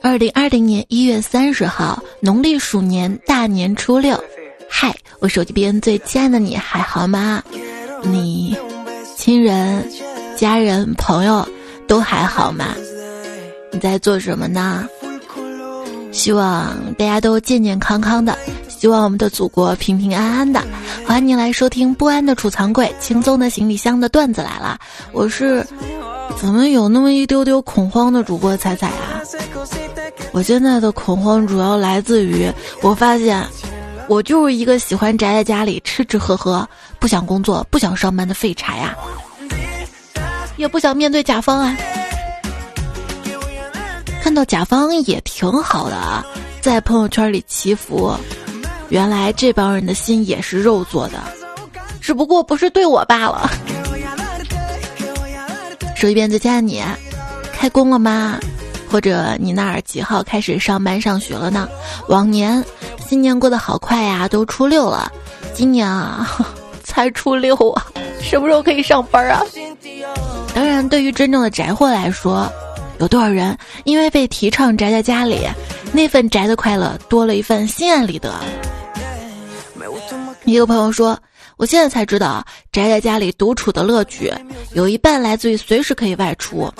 二零二零年一月三十号，农历鼠年大年初六。嗨，我手机边最亲爱的你还好吗？你亲人、家人、朋友都还好吗？你在做什么呢？希望大家都健健康康的，希望我们的祖国平平安安的。欢迎您来收听不安的储藏柜，轻松的行李箱的段子来了。我是怎么有那么一丢丢恐慌的主播彩彩啊？我现在的恐慌主要来自于我发现，我就是一个喜欢宅在家里吃吃喝喝，不想工作、不想上班的废柴啊，也不想面对甲方啊。看到甲方也挺好的啊，在朋友圈里祈福。原来这帮人的心也是肉做的，只不过不是对我罢了。说一遍，再见你，开工了吗？或者你那儿几号开始上班上学了呢？往年新年过得好快呀，都初六了，今年啊 才初六啊，什么时候可以上班啊？当然，对于真正的宅货来说。有多少人因为被提倡宅在家里，那份宅的快乐多了一份心安理得？一个朋友说：“我现在才知道，宅在家里独处的乐趣，有一半来自于随时可以外出。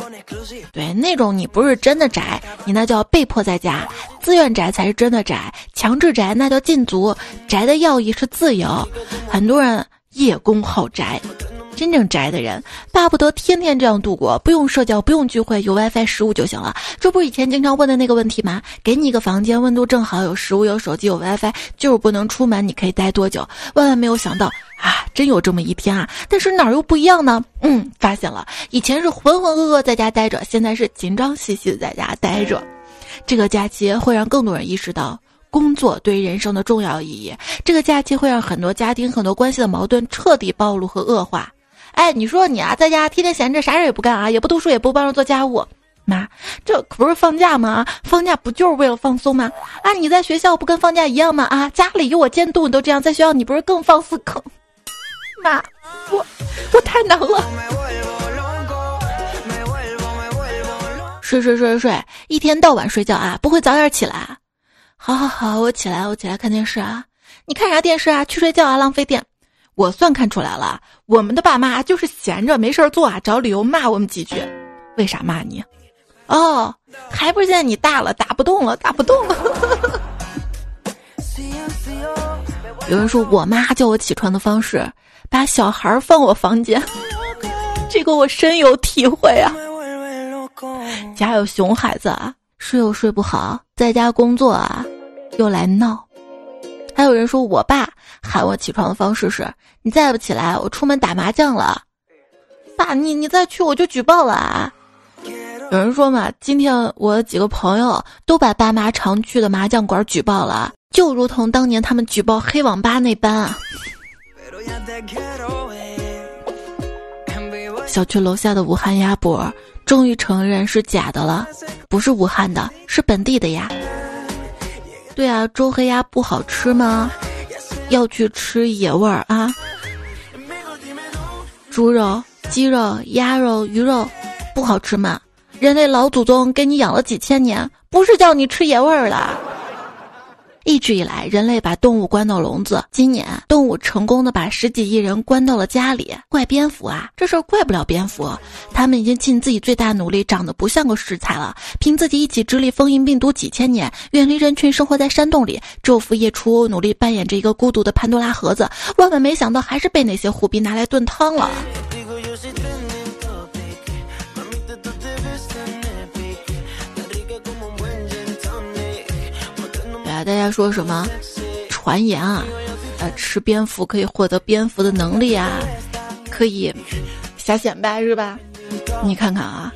对，那种你不是真的宅，你那叫被迫在家；自愿宅才是真的宅，强制宅那叫禁足。宅的要义是自由。很多人叶公好宅。”真正宅的人，巴不得天天这样度过，不用社交，不用聚会，有 WiFi 食物就行了。这不是以前经常问的那个问题吗？给你一个房间，温度正好，有食物，有手机，有 WiFi，就是不能出门，你可以待多久？万万没有想到啊，真有这么一天啊！但是哪儿又不一样呢？嗯，发现了，以前是浑浑噩噩在家待着，现在是紧张兮兮的在家待着。这个假期会让更多人意识到工作对于人生的重要意义。这个假期会让很多家庭、很多关系的矛盾彻底暴露和恶化。哎，你说你啊，在家天天闲着，啥事也不干啊，也不读书，也不帮着做家务，妈，这可不是放假吗？放假不就是为了放松吗？啊，你在学校不跟放假一样吗？啊，家里有我监督，你都这样，在学校你不是更放肆？坑？妈，我我太难了。睡睡睡睡睡，一天到晚睡觉啊，不会早点起来？好好好，我起来，我起来看电视啊。你看啥电视啊？去睡觉啊，浪费电。我算看出来了，我们的爸妈就是闲着没事儿做啊，找理由骂我们几句。为啥骂你？哦，还不是现在你大了，打不动了，打不动了。有人说我妈叫我起床的方式，把小孩放我房间，这个我深有体会啊。家有熊孩子啊，睡又睡不好，在家工作啊，又来闹。还有人说我爸。喊我起床的方式是：你再不起来，我出门打麻将了。爸，你你再去我就举报了啊！有人说嘛，今天我几个朋友都把爸妈常去的麻将馆举报了，就如同当年他们举报黑网吧那般啊。小区楼下的武汉鸭脖终于承认是假的了，不是武汉的，是本地的鸭。对啊，周黑鸭不好吃吗？要去吃野味儿啊！猪肉、鸡肉、鸭肉、鱼肉，不好吃吗？人类老祖宗给你养了几千年，不是叫你吃野味儿的。一直以来，人类把动物关到笼子。今年，动物成功的把十几亿人关到了家里。怪蝙蝠啊，这事儿怪不了蝙蝠，他们已经尽自己最大努力，长得不像个食材了。凭自己一己之力封印病毒几千年，远离人群，生活在山洞里，昼伏夜出，努力扮演着一个孤独的潘多拉盒子。万万没想到，还是被那些虎逼拿来炖汤了。大家说什么？传言啊，呃，吃蝙蝠可以获得蝙蝠的能力啊，可以瞎显摆是吧？你看看啊，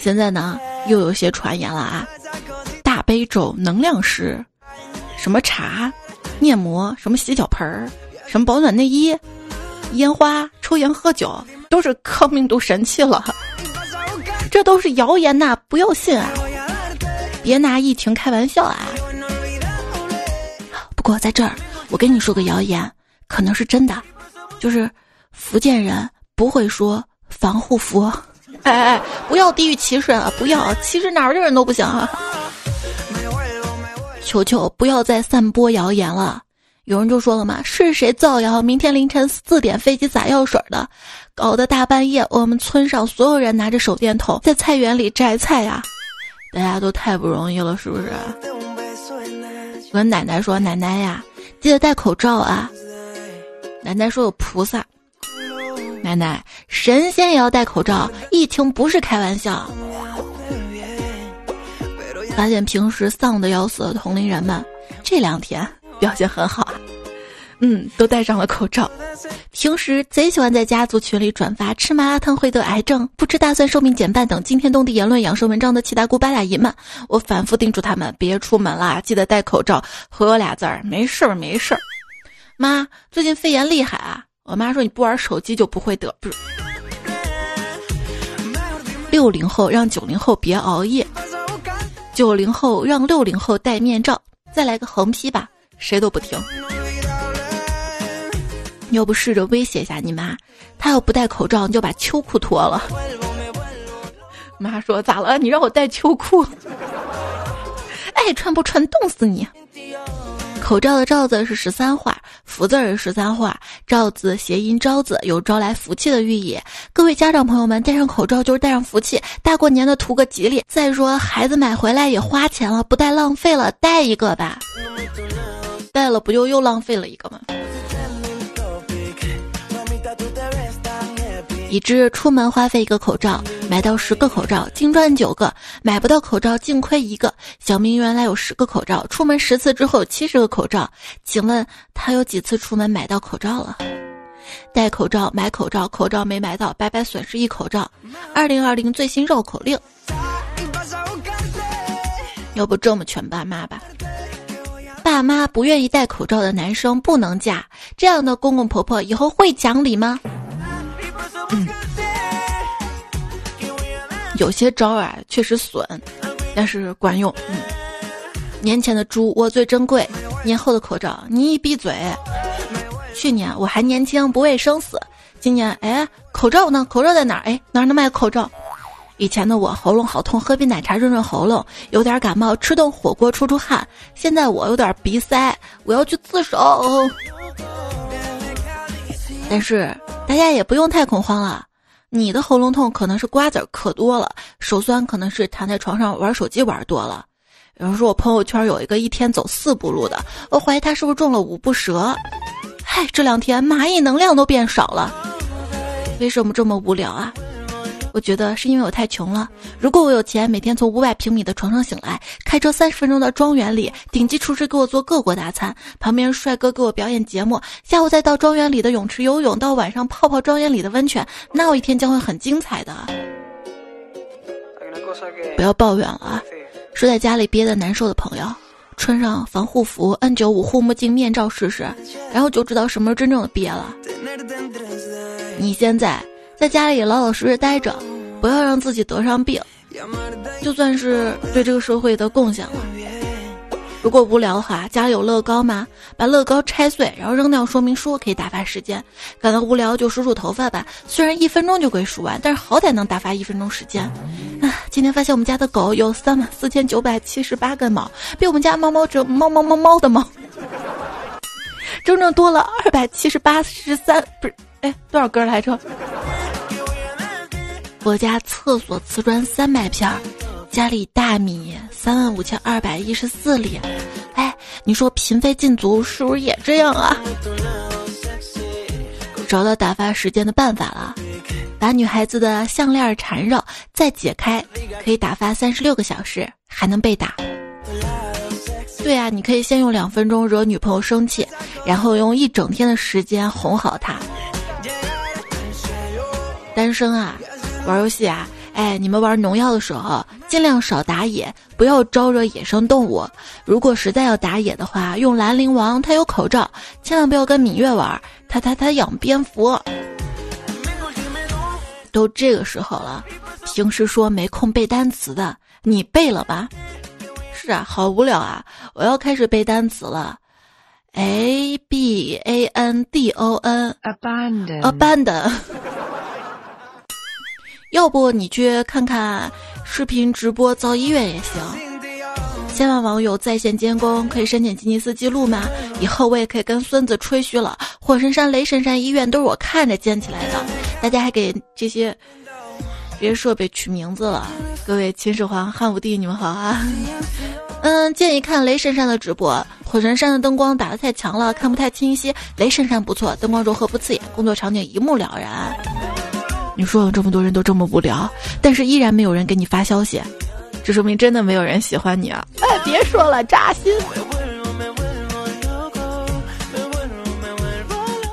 现在呢又有些传言了啊，大悲咒、能量石、什么茶、面膜、什么洗脚盆儿、什么保暖内衣、烟花、抽烟喝酒，都是抗病毒神器了。这都是谣言呐，不要信啊！别拿疫情开玩笑啊！不过在这儿，我跟你说个谣言，可能是真的，就是福建人不会说防护服。哎哎，不要地域歧视啊！不要歧视哪儿的人都不行啊！求求不要再散播谣言了。有人就说了嘛，是谁造谣？明天凌晨四点飞机撒药水的，搞得大半夜我们村上所有人拿着手电筒在菜园里摘菜呀！大家都太不容易了，是不是？我跟奶奶说：“奶奶呀，记得戴口罩啊。”奶奶说：“有菩萨。”奶奶，神仙也要戴口罩，疫情不是开玩笑。发现平时丧的要死的同龄人们，这两天。表现很好，嗯，都戴上了口罩。平时贼喜欢在家族群里转发吃麻辣烫会得癌症、不吃大蒜寿命减半等惊天动地言论、养生文章的七大姑八大姨们，我反复叮嘱他们别出门了，记得戴口罩，回我俩字儿，没事儿没事儿。妈，最近肺炎厉害啊！我妈说你不玩手机就不会得，不是。六零后让九零后别熬夜，九零后让六零后戴面罩，再来个横批吧。谁都不听，要不试着威胁一下你妈，她要不戴口罩，你就把秋裤脱了。妈说咋了？你让我戴秋裤？爱穿不穿，冻死你！口罩的罩字是十三画，福字是十三画，罩字谐音招字，有招来福气的寓意。各位家长朋友们，戴上口罩就是戴上福气，大过年的图个吉利。再说孩子买回来也花钱了，不戴浪费了，戴一个吧。戴了不就又浪费了一个吗？已知出门花费一个口罩，买到十个口罩，净赚九个；买不到口罩，净亏一个。小明原来有十个口罩，出门十次之后七十个口罩，请问他有几次出门买到口罩了？戴口罩买口罩，口罩没买到，白白损失一口罩。二零二零最新绕口令，要不这么劝爸妈吧？爸妈不愿意戴口罩的男生不能嫁，这样的公公婆婆以后会讲理吗？有些招啊确实损，但是管用。嗯，年前的猪我最珍贵，年后的口罩你一闭嘴。去年我还年轻不畏生死，今年哎口罩呢？口罩在哪儿？哎哪儿能卖口罩？以前的我喉咙好痛，喝杯奶茶润润喉咙；有点感冒，吃顿火锅出出汗。现在我有点鼻塞，我要去自首。但是大家也不用太恐慌了，你的喉咙痛可能是瓜子儿嗑多了，手酸可能是躺在床上玩手机玩多了。有人说我朋友圈有一个一天走四步路的，我怀疑他是不是中了五步蛇。嗨，这两天蚂蚁能量都变少了，为什么这么无聊啊？我觉得是因为我太穷了。如果我有钱，每天从五百平米的床上醒来，开车三十分钟到庄园里，顶级厨师给我做各国大餐，旁边帅哥给我表演节目，下午再到庄园里的泳池游泳，到晚上泡泡庄园里的温泉，那我一天将会很精彩的。不要抱怨了啊！睡在家里憋得难受的朋友，穿上防护服、N 九五护目镜、面罩试试，然后就知道什么是真正的憋了。你现在。在家里老老实实待着，不要让自己得上病，就算是对这个社会的贡献了。如果无聊的话，家里有乐高吗？把乐高拆碎，然后扔掉说明书，可以打发时间。感到无聊就梳梳头发吧，虽然一分钟就可以梳完，但是好歹能打发一分钟时间。啊，今天发现我们家的狗有三万四千九百七十八根毛，比我们家猫猫这猫猫猫猫的毛，整整多了二百七十八十三，不是，多少根来着？我家厕所瓷砖三百片，家里大米三万五千二百一十四粒。哎，你说嫔妃禁足是不是也这样啊？找到打发时间的办法了，把女孩子的项链缠绕，再解开，可以打发三十六个小时，还能被打。对呀，你可以先用两分钟惹女朋友生气，然后用一整天的时间哄好她。单身啊。玩游戏啊，哎，你们玩农药的时候尽量少打野，不要招惹野生动物。如果实在要打野的话，用兰陵王，他有口罩，千万不要跟芈月玩，他他他养蝙蝠。都这个时候了，平时说没空背单词的，你背了吧？是啊，好无聊啊！我要开始背单词了，a b a n d o n，abandon，abandon。要不你去看看视频直播造医院也行。千万网友在线监工，可以申请吉尼斯纪录吗？以后我也可以跟孙子吹嘘了，火神山、雷神山医院都是我看着建起来的。大家还给这些这些设备取名字了。各位秦始皇、汉武帝，你们好啊！嗯，建议看雷神山的直播。火神山的灯光打得太强了，看不太清晰。雷神山不错，灯光柔和不刺眼，工作场景一目了然。你说这么多人都这么无聊，但是依然没有人给你发消息，这说明真的没有人喜欢你啊！哎，别说了，扎心。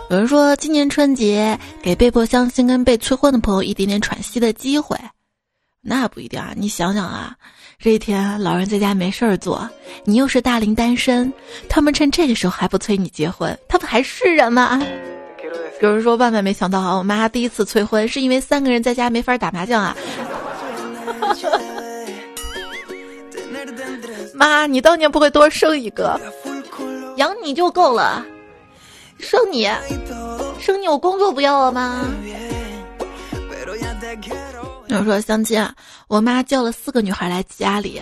有人说今年春节给被迫相亲跟被催婚的朋友一点点喘息的机会，那不一定啊！你想想啊。这一天，老人在家没事儿做，你又是大龄单身，他们趁这个时候还不催你结婚，他们还是人吗？有人说万万没想到啊，我妈第一次催婚是因为三个人在家没法打麻将啊。妈，你当年不会多生一个，养你就够了，生你，生你我工作不要了吗？我说相亲啊，我妈叫了四个女孩来家里，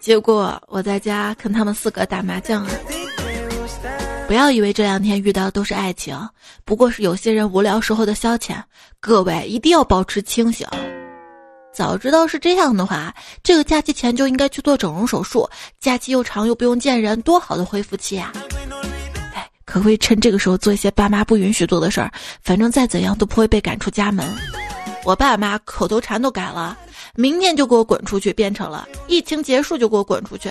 结果我在家跟他们四个打麻将啊。不要以为这两天遇到的都是爱情，不过是有些人无聊时候的消遣。各位一定要保持清醒。早知道是这样的话，这个假期前就应该去做整容手术，假期又长又不用见人，多好的恢复期啊！哎，可不可以趁这个时候做一些爸妈不允许做的事儿？反正再怎样都不会被赶出家门。我爸妈口头禅都改了，明天就给我滚出去，变成了疫情结束就给我滚出去。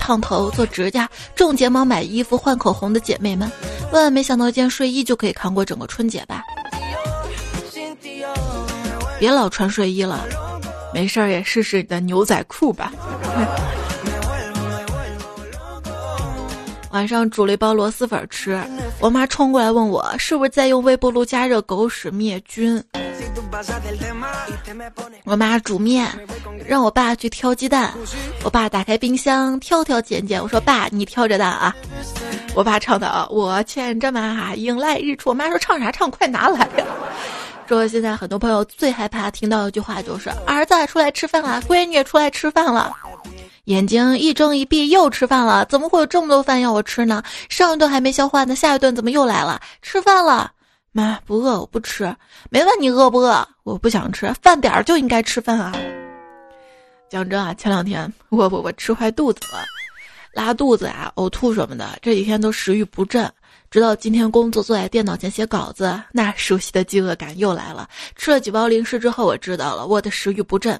烫头、做指甲、种睫毛、买衣服、换口红的姐妹们，万万没想到一件睡衣就可以扛过整个春节吧？别老穿睡衣了，没事儿也试试你的牛仔裤吧。晚上煮了一包螺蛳粉吃，我妈冲过来问我是不是在用微波炉加热狗屎灭菌。我妈煮面，让我爸去挑鸡蛋，我爸打开冰箱挑挑拣拣，我说爸你挑着蛋啊。我爸唱的啊我牵着马迎来日出，我妈说唱啥唱，快拿来呀。说现在很多朋友最害怕听到一句话就是儿子出来吃饭了，闺女出来吃饭了。眼睛一睁一闭，又吃饭了。怎么会有这么多饭要我吃呢？上一顿还没消化呢，下一顿怎么又来了？吃饭了，妈不饿，我不吃。没问你饿不饿，我不想吃。饭点儿就应该吃饭啊。讲真啊，前两天我我我吃坏肚子了，拉肚子啊，呕吐什么的，这几天都食欲不振。直到今天工作坐在电脑前写稿子，那熟悉的饥饿感又来了。吃了几包零食之后，我知道了，我的食欲不振。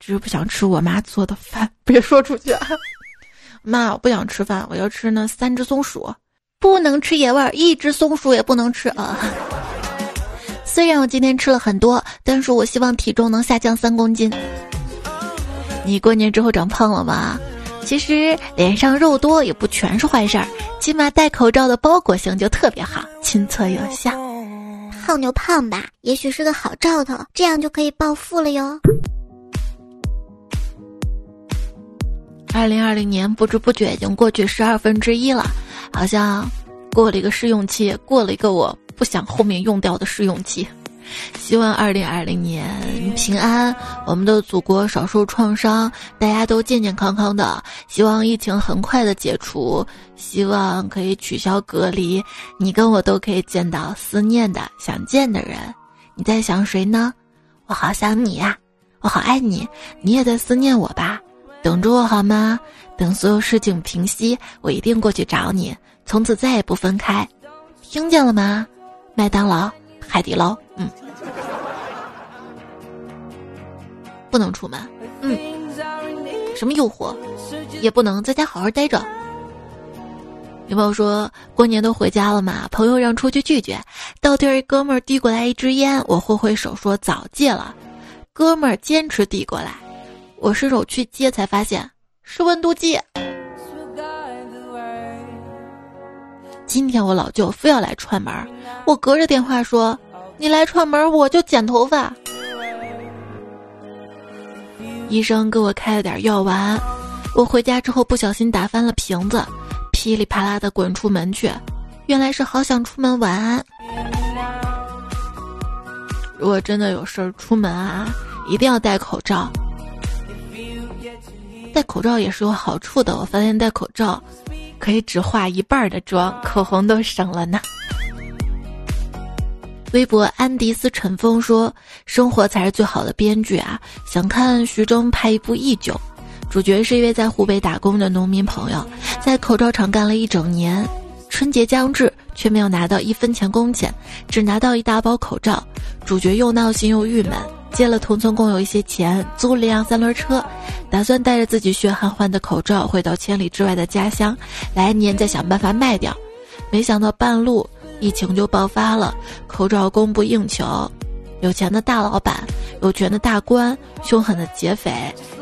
只是不想吃我妈做的饭，别说出去。啊妈，我不想吃饭，我要吃那三只松鼠，不能吃野味儿，一只松鼠也不能吃啊。虽然我今天吃了很多，但是我希望体重能下降三公斤。你过年之后长胖了吗？其实脸上肉多也不全是坏事儿，起码戴口罩的包裹性就特别好，亲测有效。胖就胖吧，也许是个好兆头，这样就可以暴富了哟。二零二零年不知不觉已经过去十二分之一了，好像过了一个试用期，过了一个我不想后面用掉的试用期。希望二零二零年平安，我们的祖国少受创伤，大家都健健康康的。希望疫情很快的解除，希望可以取消隔离，你跟我都可以见到思念的、想见的人。你在想谁呢？我好想你呀，我好爱你，你也在思念我吧。等着我好吗？等所有事情平息，我一定过去找你，从此再也不分开。听见了吗？麦当劳、海底捞，嗯，不能出门，嗯，什么诱惑，也不能在家好好待着。有朋友说过年都回家了嘛？朋友让出去聚聚，到地儿一哥们儿递过来一支烟，我挥挥手说早戒了，哥们儿坚持递过来。我伸手去接，才发现是温度计。今天我老舅非要来串门，我隔着电话说：“你来串门，我就剪头发。”医生给我开了点药丸，我回家之后不小心打翻了瓶子，噼里啪啦的滚出门去。原来是好想出门玩。如果真的有事儿出门啊，一定要戴口罩。戴口罩也是有好处的，我发现戴口罩可以只化一半的妆，口红都省了呢。微博安迪斯陈峰说：“生活才是最好的编剧啊！想看徐峥拍一部《一九》，主角是一位在湖北打工的农民朋友，在口罩厂干了一整年，春节将至却没有拿到一分钱工钱，只拿到一大包口罩。主角又闹心又郁闷，借了同村工友一些钱，租了辆三轮车，打算带着自己血汗换的口罩回到千里之外的家乡，来年再想办法卖掉。没想到半路。”疫情就爆发了，口罩供不应求，有钱的大老板、有权的大官、凶狠的劫匪、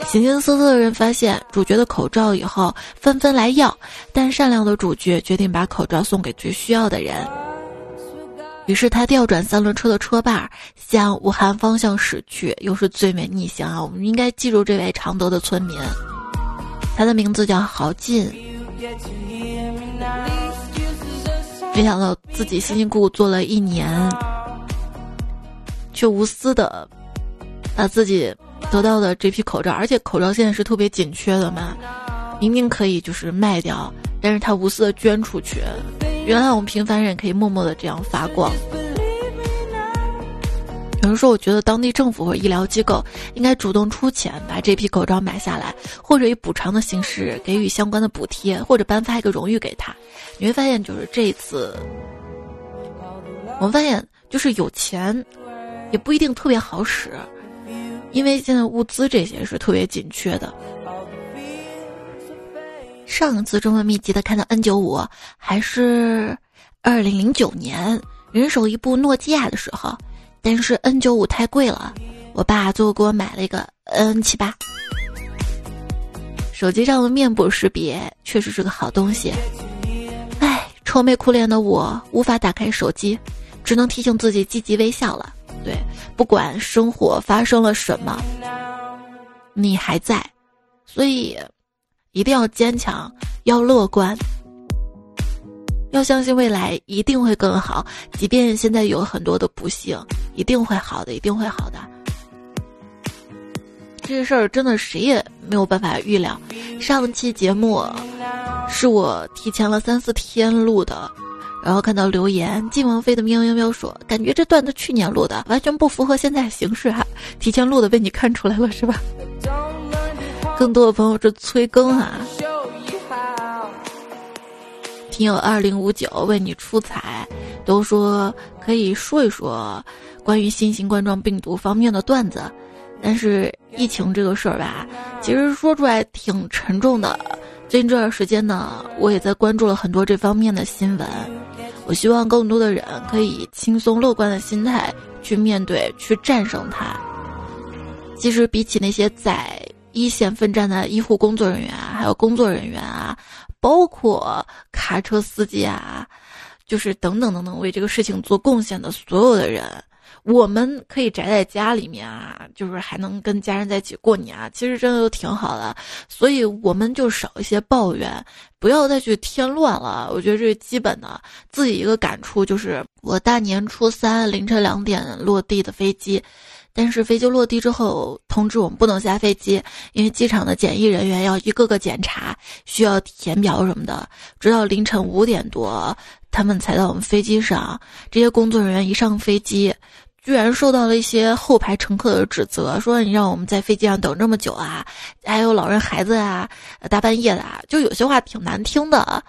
形形色色的人发现主角的口罩以后，纷纷来要，但善良的主角决定把口罩送给最需要的人。于是他调转三轮车的车把，向武汉方向驶去。又是最美逆行啊！我们应该记住这位常德的村民，他的名字叫郝进。没想到自己辛辛苦苦做了一年，却无私的把自己得到的这批口罩，而且口罩现在是特别紧缺的嘛，明明可以就是卖掉，但是他无私的捐出去。原来我们平凡人可以默默的这样发光。有人说，我觉得当地政府或医疗机构应该主动出钱把这批口罩买下来，或者以补偿的形式给予相关的补贴，或者颁发一个荣誉给他。你会发现，就是这一次，我们发现就是有钱也不一定特别好使，因为现在物资这些是特别紧缺的。上次这么密集的看到 N 九五，还是二零零九年人手一部诺基亚的时候。但是 N 九五太贵了，我爸最后给我买了一个 N 七八。手机上的面部识别确实是个好东西。唉，愁眉苦脸的我无法打开手机，只能提醒自己积极微笑了。对，不管生活发生了什么，你还在，所以一定要坚强，要乐观。要相信未来一定会更好，即便现在有很多的不幸，一定会好的，一定会好的。这个事儿真的谁也没有办法预料。上期节目是我提前了三四天录的，然后看到留言，晋王妃的喵喵喵说，感觉这段子去年录的，完全不符合现在形式哈。提前录的被你看出来了是吧？更多的朋友是催更啊。听友二零五九为你出彩，都说可以说一说关于新型冠状病毒方面的段子，但是疫情这个事儿吧，其实说出来挺沉重的。最近这段时间呢，我也在关注了很多这方面的新闻。我希望更多的人可以轻松乐观的心态去面对，去战胜它。其实比起那些在一线奋战的医护工作人员啊，还有工作人员啊。包括卡车司机啊，就是等等等等，为这个事情做贡献的所有的人，我们可以宅在家里面啊，就是还能跟家人在一起过年啊，其实真的都挺好的。所以我们就少一些抱怨，不要再去添乱了。我觉得这是基本的。自己一个感触就是，我大年初三凌晨两点落地的飞机。但是飞机落地之后，通知我们不能下飞机，因为机场的检疫人员要一个个检查，需要填表什么的。直到凌晨五点多，他们才到我们飞机上。这些工作人员一上飞机，居然受到了一些后排乘客的指责，说你让我们在飞机上等这么久啊，还有老人孩子啊，大半夜的，就有些话挺难听的，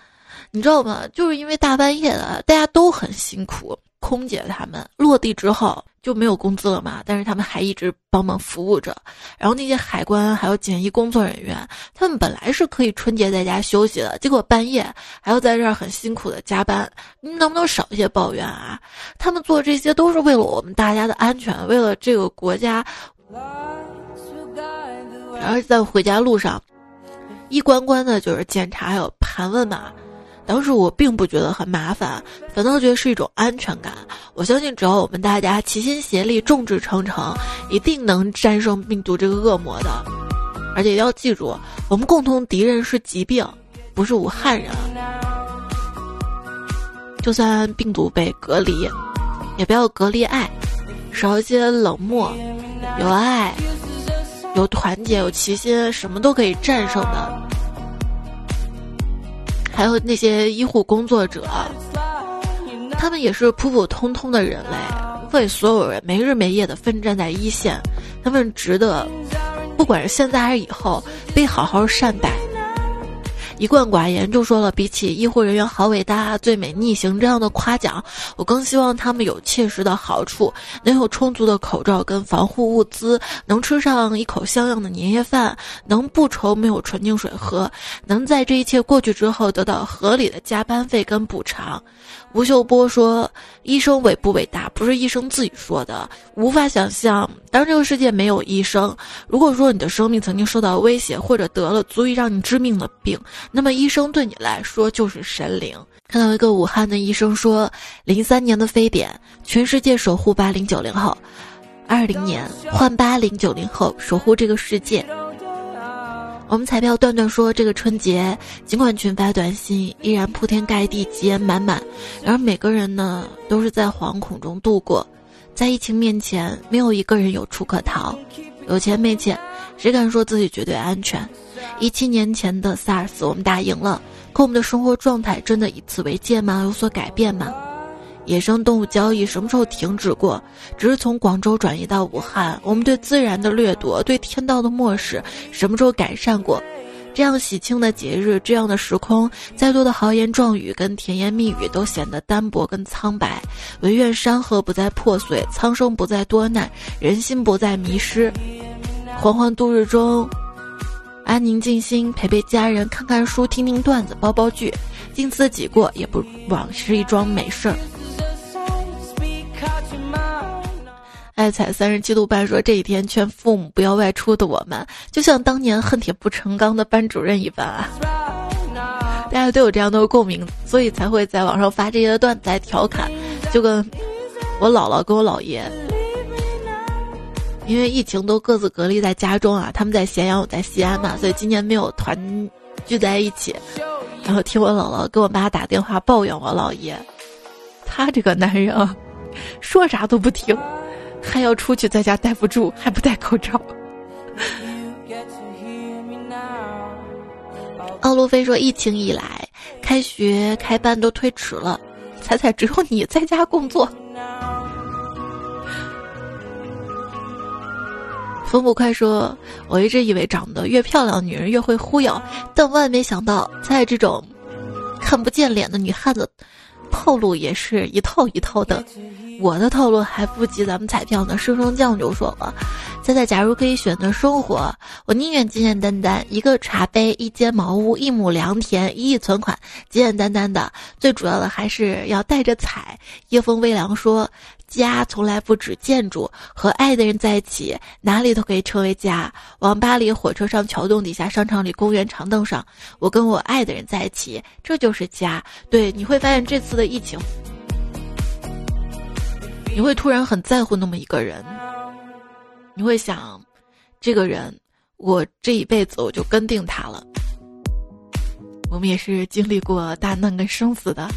你知道吗？就是因为大半夜的，大家都很辛苦。空姐他们落地之后就没有工资了嘛，但是他们还一直帮忙服务着。然后那些海关还有检疫工作人员，他们本来是可以春节在家休息的，结果半夜还要在这儿很辛苦的加班。你能不能少一些抱怨啊？他们做这些都是为了我们大家的安全，为了这个国家。然后在回家路上，一关关的就是检查还有盘问嘛。当时我并不觉得很麻烦，反倒觉得是一种安全感。我相信，只要我们大家齐心协力、众志成城，一定能战胜病毒这个恶魔的。而且要记住，我们共同敌人是疾病，不是武汉人。就算病毒被隔离，也不要隔离爱。少一些冷漠，有爱，有团结，有齐心，什么都可以战胜的。还有那些医护工作者，他们也是普普通通的人类，为所有人没日没夜的奋战在一线，他们值得，不管是现在还是以后，被好好善待。一贯寡言就说了，比起医护人员好伟大、最美逆行这样的夸奖，我更希望他们有切实的好处，能有充足的口罩跟防护物资，能吃上一口像样的年夜饭，能不愁没有纯净水喝，能在这一切过去之后得到合理的加班费跟补偿。吴秀波说：“医生伟不伟大，不是医生自己说的。无法想象，当这个世界没有医生，如果说你的生命曾经受到威胁，或者得了足以让你致命的病，那么医生对你来说就是神灵。”看到一个武汉的医生说：“零三年的非典，全世界守护八零九零后；二零年换八零九零后守护这个世界。”我们彩票段段说，这个春节尽管群发短信，依然铺天盖地、吉言满满，然而每个人呢都是在惶恐中度过。在疫情面前，没有一个人有处可逃。有钱没钱，谁敢说自己绝对安全？一七年前的 SARS 我们打赢了，可我们的生活状态真的以此为戒吗？有所改变吗？野生动物交易什么时候停止过？只是从广州转移到武汉。我们对自然的掠夺，对天道的漠视，什么时候改善过？这样喜庆的节日，这样的时空，再多的豪言壮语跟甜言蜜语都显得单薄跟苍白。唯愿山河不再破碎，苍生不再多难，人心不再迷失。缓缓度日中，安宁静心，陪陪家人，看看书，听听段子，煲煲剧，经此己过，也不枉是一桩美事儿。爱彩三十七度半说这几天劝父母不要外出的我们，就像当年恨铁不成钢的班主任一般啊！大家都有这样的共鸣，所以才会在网上发这些段子来调侃。就跟我姥姥跟我姥爷，因为疫情都各自隔离在家中啊，他们在咸阳，我在西安嘛，所以今年没有团聚在一起。然后听我姥姥跟我妈打电话抱怨我姥爷，他这个男人，说啥都不听。还要出去，在家待不住，还不戴口罩。奥路飞说：“疫情以来，开学开班都推迟了，彩彩只有你在家工作。”风不快说：“我一直以为长得越漂亮女人越会忽悠，但万没想到，在这种看不见脸的女汉子，套路也是一套一套的。”我的套路还不及咱们彩票呢。生生酱就说了：“猜猜，假如可以选择生活，我宁愿简简单单，一个茶杯，一间茅屋，一亩良田，一亿存款，简简单单的。最主要的还是要带着彩。”夜风微凉说：“家从来不止建筑，和爱的人在一起，哪里都可以成为家。网吧里、火车上、桥洞底下、商场里、公园长凳上，我跟我爱的人在一起，这就是家。对，你会发现这次的疫情。”你会突然很在乎那么一个人，你会想，这个人，我这一辈子我就跟定他了。我们也是经历过大难跟生死的。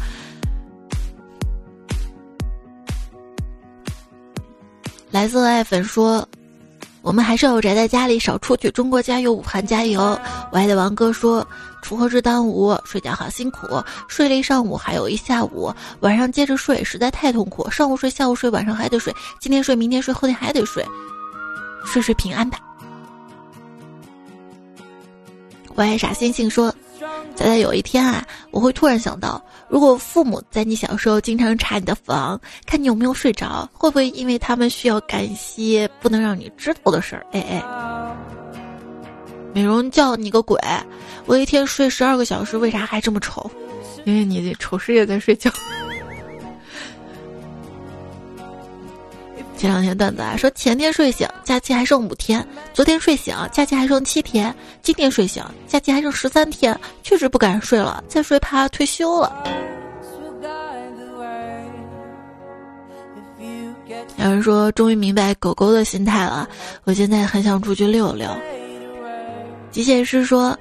蓝色爱粉说。我们还是要宅在家里，少出去。中国加油，武汉加油！我爱的王哥说：“锄禾日当午，睡觉好辛苦，睡了一上午，还有一下午，晚上接着睡，实在太痛苦。上午睡，下午睡，晚上还得睡，今天睡，明天睡，后天还得睡，睡睡平安吧。”我爱傻星星说。在在有一天啊，我会突然想到，如果父母在你小时候经常查你的房，看你有没有睡着，会不会因为他们需要干一些不能让你知道的事儿？哎哎，美容觉你个鬼！我一天睡十二个小时，为啥还这么丑？因为你的丑事也在睡觉。前两天段子啊说，前天睡醒，假期还剩五天；昨天睡醒，假期还剩七天；今天睡醒，假期还剩十三天。确实不敢睡了，再睡怕退休了。有人说，终于明白狗狗的心态了。我现在很想出去溜溜。机械师说，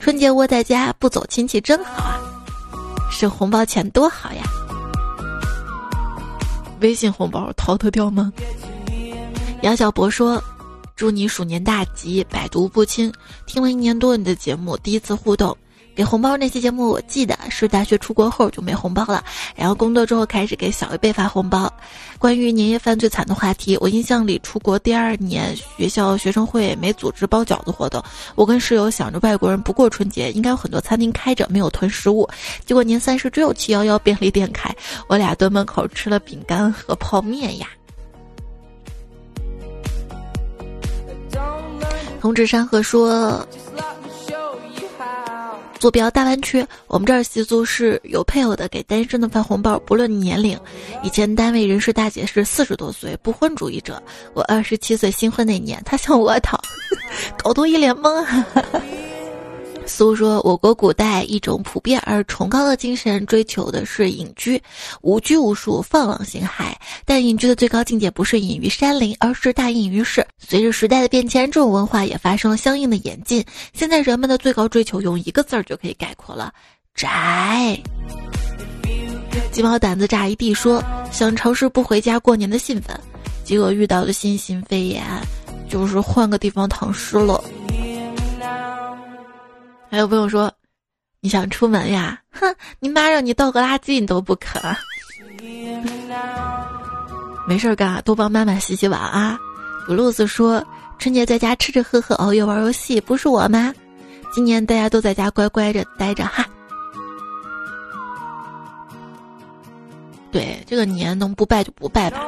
春节窝在家不走亲戚真好啊，省红包钱多好呀。微信红包逃得掉吗？杨小博说：“祝你鼠年大吉，百毒不侵。听了一年多你的节目，第一次互动。”给红包那期节目，我记得是大学出国后就没红包了，然后工作之后开始给小一辈发红包。关于年夜饭最惨的话题，我印象里出国第二年学校学生会没组织包饺子活动，我跟室友想着外国人不过春节，应该有很多餐厅开着，没有囤食物。结果年三十只有七幺幺便利店开，我俩蹲门口吃了饼干和泡面呀。同志山河说。坐标大湾区，我们这儿习俗是有配偶的给单身的发红包，不论年龄。以前单位人事大姐是四十多岁，不婚主义者。我二十七岁新婚那年，她向我讨，搞得一脸懵。苏说，我国古代一种普遍而崇高的精神，追求的是隐居，无拘无束，放浪形骸。但隐居的最高境界不是隐于山林，而是大隐于世。随着时代的变迁，这种文化也发生了相应的演进。现在人们的最高追求，用一个字儿就可以概括了：宅。鸡毛掸子炸一地，说想尝试不回家过年的兴奋，结果遇到的新型肺炎，就是换个地方躺尸了。还有朋友说，你想出门呀？哼，你妈让你倒个垃圾，你都不肯。没事干，多帮妈妈洗洗碗啊。布鲁斯说，春节在家吃吃喝喝，熬夜玩游戏，不是我吗？今年大家都在家乖乖着待着哈。对，这个年能不拜就不拜吧。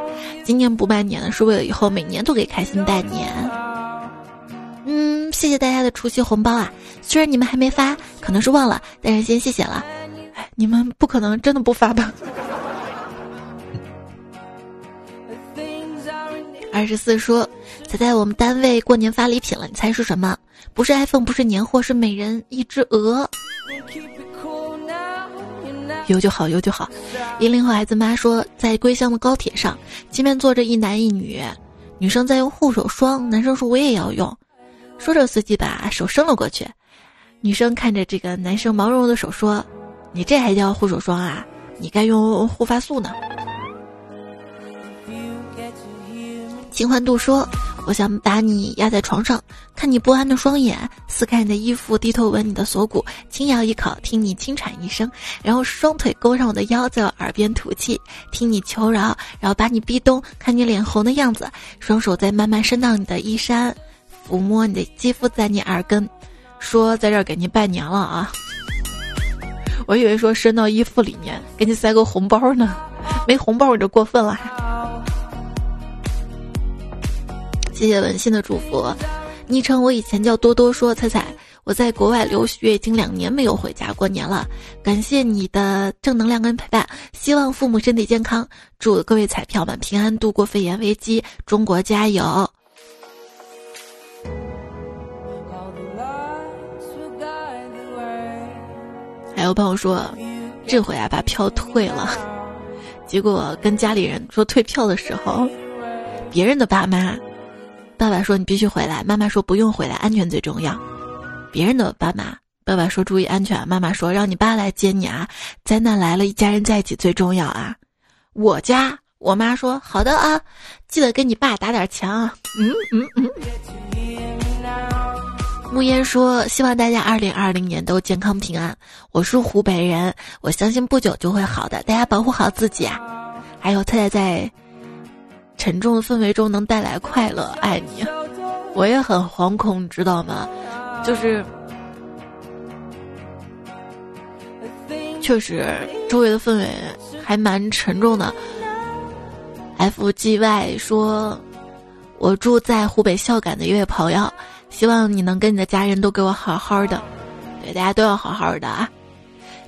今年不拜年呢，是为了以后每年都给开心拜年。嗯，谢谢大家的除夕红包啊！虽然你们还没发，可能是忘了，但是先谢谢了。哎，你们不可能真的不发吧？二十四说，才在我们单位过年发礼品了，你猜是什么？不是 iPhone，不是年货，是每人一只鹅。有就好，有就好。一零后孩子妈说，在归乡的高铁上，前面坐着一男一女，女生在用护手霜，男生说我也要用。说着，司机把手伸了过去，女生看着这个男生毛茸茸的手说：“你这还叫护手霜啊？你该用护发素呢。”秦欢度说：“我想把你压在床上，看你不安的双眼，撕开你的衣服，低头闻你的锁骨，轻咬一口，听你轻喘一声，然后双腿勾上我的腰，在我耳边吐气，听你求饶，然后把你逼咚，看你脸红的样子，双手再慢慢伸到你的衣衫。”抚摸你的肌肤，在你耳根，说在这儿给您拜年了啊！我以为说伸到衣服里面给你塞个红包呢，没红包我就过分了。谢谢文心的祝福，昵称我以前叫多多。说彩彩，我在国外留学已经两年没有回家过年了，感谢你的正能量跟陪伴，希望父母身体健康，祝各位彩票们平安度过肺炎危机，中国加油！有朋友说，这回啊把票退了，结果跟家里人说退票的时候，别人的爸妈，爸爸说你必须回来，妈妈说不用回来，安全最重要。别人的爸妈，爸爸说注意安全，妈妈说让你爸来接你啊，灾难来了，一家人在一起最重要啊。我家我妈说好的啊，记得给你爸打点钱啊。嗯嗯嗯。木烟说：“希望大家二零二零年都健康平安。我是湖北人，我相信不久就会好的。大家保护好自己啊！还有，太太在沉重的氛围中能带来快乐，爱你。我也很惶恐，你知道吗？就是确实周围的氛围还蛮沉重的。F G Y 说：我住在湖北孝感的一位朋友。”希望你能跟你的家人都给我好好的，对大家都要好好的啊！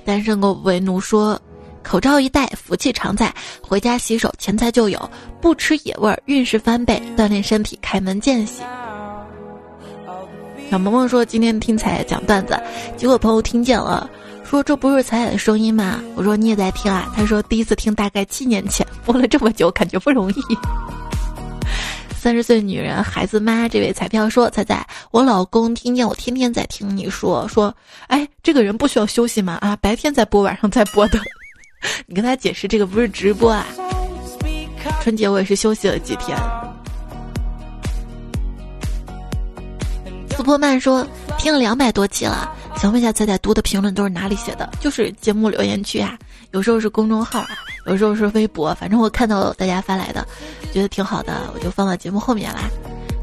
单身狗为奴说：“口罩一戴，福气常在；回家洗手，钱财就有；不吃野味，运势翻倍；锻炼身体，开门见喜。”小萌萌说：“今天听彩讲段子，结果朋友听见了，说这不是彩彩的声音吗？”我说：“你也在听啊？”他说：“第一次听，大概七年前，播了这么久，感觉不容易。”三十岁女人，孩子妈，这位彩票说：“彩彩，我老公听见我天天在听你说说，哎，这个人不需要休息吗？啊，白天在播，晚上在播的。你跟他解释，这个不是直播啊。”春节我也是休息了几天。斯波曼说听了两百多期了，想问一下彩彩读的评论都是哪里写的？就是节目留言区啊，有时候是公众号，有时候是微博，反正我看到大家发来的，觉得挺好的，我就放到节目后面啦。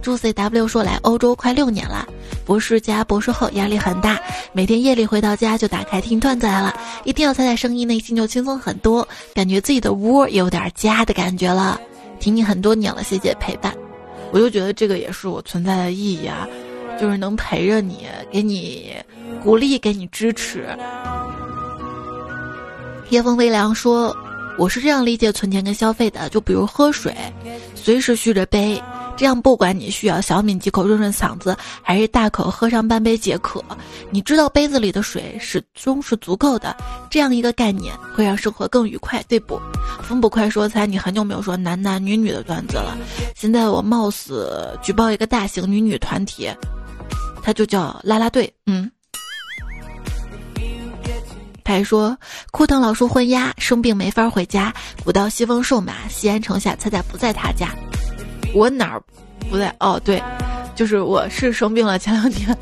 朱 CW 说来欧洲快六年了，博士加博士后压力很大，每天夜里回到家就打开听段子来了，一听到彩彩声音，内心就轻松很多，感觉自己的窝也有点家的感觉了。听你很多年了，谢谢陪伴，我就觉得这个也是我存在的意义啊，就是能陪着你，给你鼓励，给你支持。夜风微凉说，我是这样理解存钱跟消费的，就比如喝水，随时续着杯。这样，不管你需要小抿几口润润嗓子，还是大口喝上半杯解渴，你知道杯子里的水始终是足够的。这样一个概念会让生活更愉快，对不？风不快说：“猜你很久没有说男男女女的段子了，现在我冒死举报一个大型女女团体，它就叫啦啦队。”嗯，他还说：“枯藤老树昏鸦，生病没法回家。古道西风瘦马，西安城下，猜猜不在他家。”我哪儿不在？哦，对，就是我是生病了。前两天，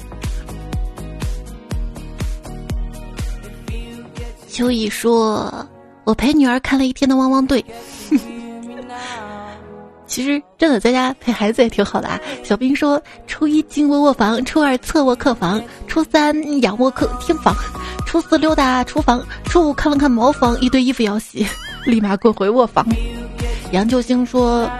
秋意说：“我陪女儿看了一天的汪汪队。”其实真的在家陪孩子也挺好的啊。小兵说：“初一进卧卧房，初二侧卧客房，初三仰卧客厅房，初四溜达厨房，初五看了看茅房，一堆衣服要洗，立马滚回卧房。”杨救星说。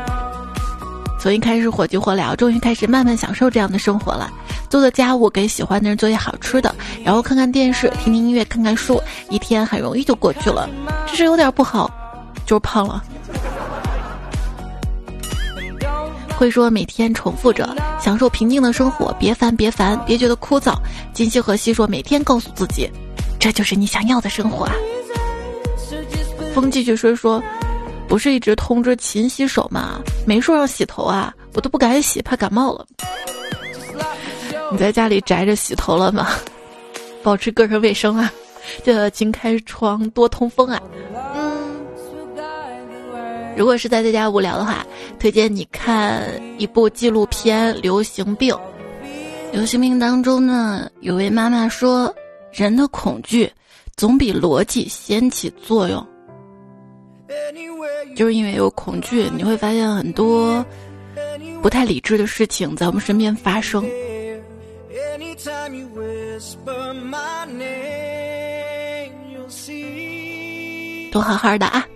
从一开始火急火燎，终于开始慢慢享受这样的生活了。做做家务，给喜欢的人做些好吃的，然后看看电视，听听音乐，看看书，一天很容易就过去了。只是有点不好，就是胖了。会说每天重复着，享受平静的生活，别烦，别烦，别觉得枯燥。金星和西说每天告诉自己，这就是你想要的生活啊。风继续说说。不是一直通知勤洗手吗？没说让洗头啊，我都不敢洗，怕感冒了。你在家里宅着洗头了吗？保持个人卫生啊，记得勤开窗，多通风啊。嗯，如果是在在家无聊的话，推荐你看一部纪录片《流行病》。流行病当中呢，有位妈妈说，人的恐惧总比逻辑先起作用。就是因为有恐惧，你会发现很多不太理智的事情在我们身边发生。都好好的啊！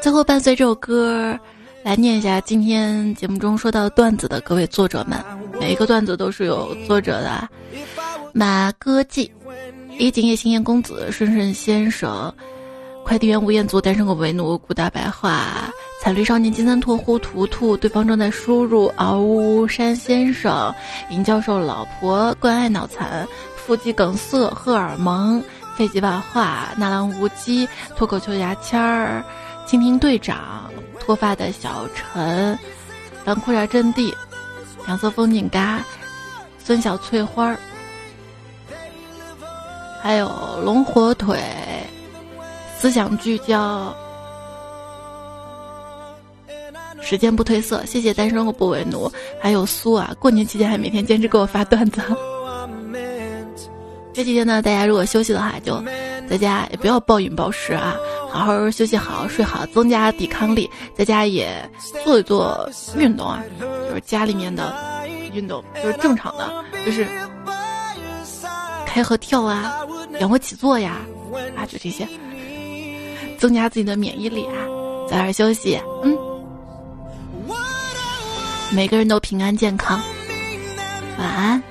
最后伴随这首歌来念一下今天节目中说到段子的各位作者们，每一个段子都是有作者的：马歌记、一景夜行燕公子、顺顺先生。快递员吴彦祖单身狗为奴，古大白话，彩绿少年金三拓呼图图，对方正在输入嗷呜山先生，尹教授老婆关爱脑残，腹肌梗塞荷尔蒙，废几把话纳兰无羁脱口秀牙签儿，蜻蜓队长脱发的小陈，蓝裤衩阵地，两色风景嘎，孙小翠花儿，还有龙火腿。思想聚焦，时间不褪色。谢谢单身我不为奴，还有苏啊，过年期间还每天坚持给我发段子。这几天呢，大家如果休息的话，就在家也不要暴饮暴食啊，好好休息好好，睡好，增加抵抗力。在家也做一做运动啊，就是家里面的运动，就是正常的，就是开合跳啊，仰卧起坐呀，啊，就这些。增加自己的免疫力啊！早点休息，嗯，每个人都平安健康，晚安。